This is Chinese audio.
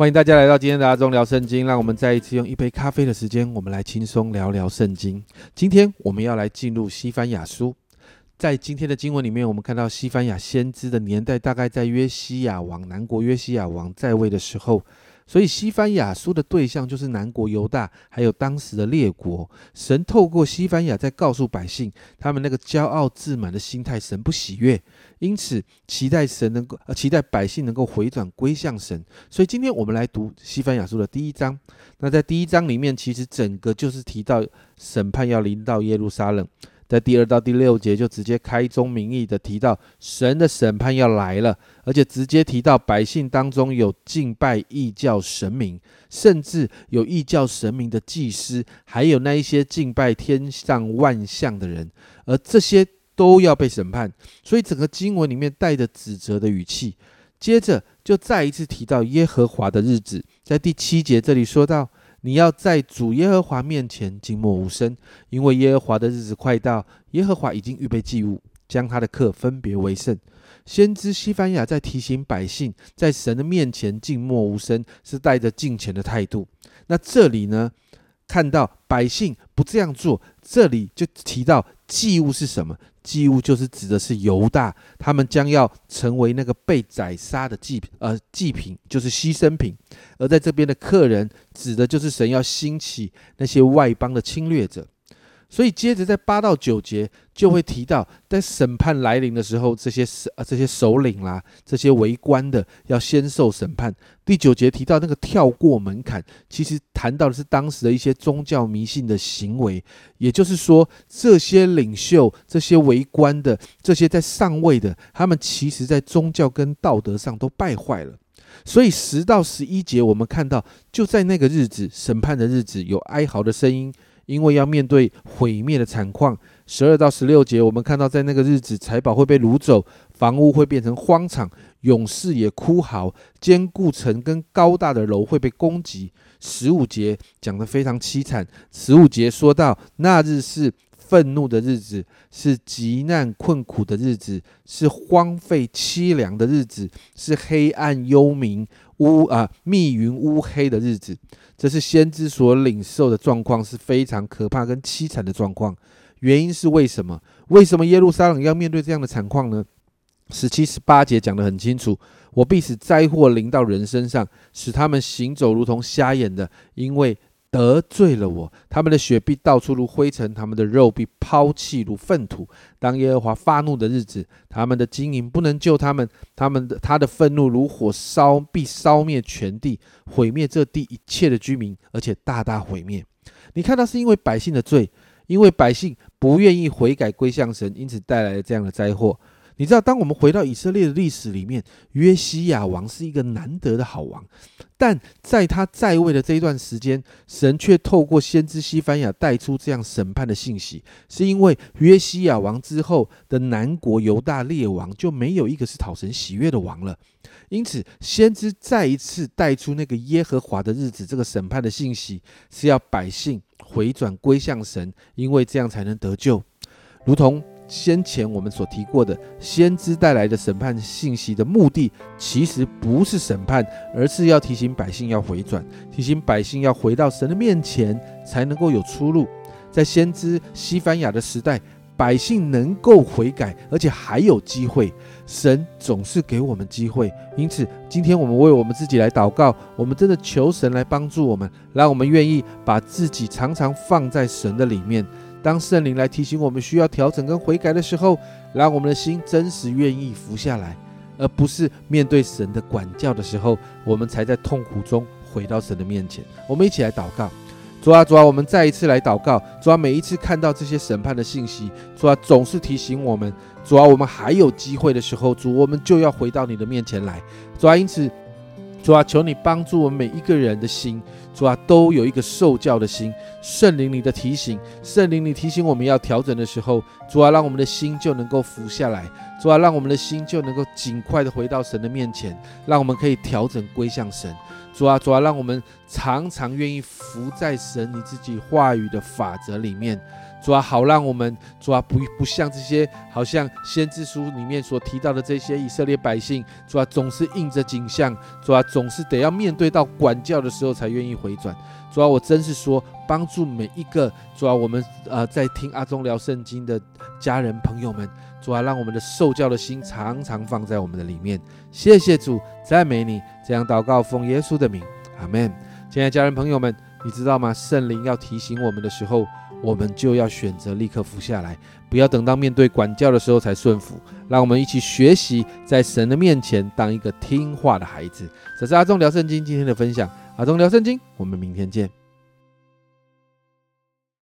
欢迎大家来到今天的阿忠聊圣经，让我们再一次用一杯咖啡的时间，我们来轻松聊聊圣经。今天我们要来进入西番雅书，在今天的经文里面，我们看到西番雅先知的年代大概在约西亚王南国约西亚王在位的时候。所以，西番雅书的对象就是南国犹大，还有当时的列国。神透过西番雅在告诉百姓，他们那个骄傲自满的心态，神不喜悦。因此，期待神能够，期待百姓能够回转归向神。所以，今天我们来读西番雅书的第一章。那在第一章里面，其实整个就是提到审判要临到耶路撒冷。在第二到第六节就直接开宗明义的提到神的审判要来了，而且直接提到百姓当中有敬拜异教神明，甚至有异教神明的祭司，还有那一些敬拜天上万象的人，而这些都要被审判。所以整个经文里面带着指责的语气，接着就再一次提到耶和华的日子，在第七节这里说到。你要在主耶和华面前静默无声，因为耶和华的日子快到。耶和华已经预备祭物，将他的客分别为圣。先知西班牙在提醒百姓，在神的面前静默无声，是带着敬虔的态度。那这里呢，看到百姓不这样做，这里就提到祭物是什么？祭物就是指的是犹大，他们将要成为那个被宰杀的祭品呃祭品，就是牺牲品。而在这边的客人，指的就是神要兴起那些外邦的侵略者。所以接着在八到九节就会提到，在审判来临的时候，这些首呃这些首领啦，这些围观的要先受审判。第九节提到那个跳过门槛，其实谈到的是当时的一些宗教迷信的行为，也就是说，这些领袖、这些围观的、这些在上位的，他们其实在宗教跟道德上都败坏了。所以十到十一节我们看到，就在那个日子审判的日子，有哀嚎的声音。因为要面对毁灭的惨况，十二到十六节，我们看到在那个日子，财宝会被掳走，房屋会变成荒场，勇士也哭嚎，坚固城跟高大的楼会被攻击。十五节讲得非常凄惨，十五节说到那日是愤怒的日子，是极难困苦的日子，是荒废凄凉的日子，是黑暗幽冥。乌啊密云乌黑的日子。这是先知所领受的状况是非常可怕跟凄惨的状况。原因是为什么？为什么耶路撒冷要面对这样的惨况呢？十七、十八节讲得很清楚：我必使灾祸临到人身上，使他们行走如同瞎眼的，因为。得罪了我，他们的血必到处如灰尘，他们的肉必抛弃如粪土。当耶和华发怒的日子，他们的经营不能救他们，他们的他的愤怒如火烧，必烧灭全地，毁灭这地一切的居民，而且大大毁灭。你看到是因为百姓的罪，因为百姓不愿意悔改归向神，因此带来了这样的灾祸。你知道，当我们回到以色列的历史里面，约西亚王是一个难得的好王，但在他在位的这一段时间，神却透过先知西番雅带出这样审判的信息，是因为约西亚王之后的南国犹大列王就没有一个是讨神喜悦的王了，因此先知再一次带出那个耶和华的日子这个审判的信息，是要百姓回转归向神，因为这样才能得救，如同。先前我们所提过的先知带来的审判信息的目的，其实不是审判，而是要提醒百姓要回转，提醒百姓要回到神的面前，才能够有出路。在先知西番雅的时代，百姓能够悔改，而且还有机会。神总是给我们机会，因此今天我们为我们自己来祷告，我们真的求神来帮助我们，让我们愿意把自己常常放在神的里面。当圣灵来提醒我们需要调整跟悔改的时候，让我们的心真实愿意服下来，而不是面对神的管教的时候，我们才在痛苦中回到神的面前。我们一起来祷告，主啊，主啊，我们再一次来祷告，主啊，每一次看到这些审判的信息，主啊，总是提醒我们，主啊，我们还有机会的时候，主，我们就要回到你的面前来，主啊，因此。主啊，求你帮助我们每一个人的心，主啊，都有一个受教的心。圣灵你的提醒，圣灵你提醒我们要调整的时候，主啊，让我们的心就能够服下来，主啊，让我们的心就能够尽快的回到神的面前，让我们可以调整归向神。主啊，主啊，让我们常常愿意服在神你自己话语的法则里面。主啊，好让我们主啊不不像这些好像先知书里面所提到的这些以色列百姓，主啊总是应着景象，主啊总是得要面对到管教的时候才愿意回转。主啊，我真是说帮助每一个主啊我们呃在听阿忠聊圣经的家人朋友们，主啊让我们的受教的心常常放在我们的里面。谢谢主，赞美你。这样祷告，奉耶稣的名，阿门。亲爱的家人朋友们，你知道吗？圣灵要提醒我们的时候。我们就要选择立刻服下来，不要等到面对管教的时候才顺服。让我们一起学习，在神的面前当一个听话的孩子。这是阿忠聊圣经今天的分享。阿忠聊圣经，我们明天见。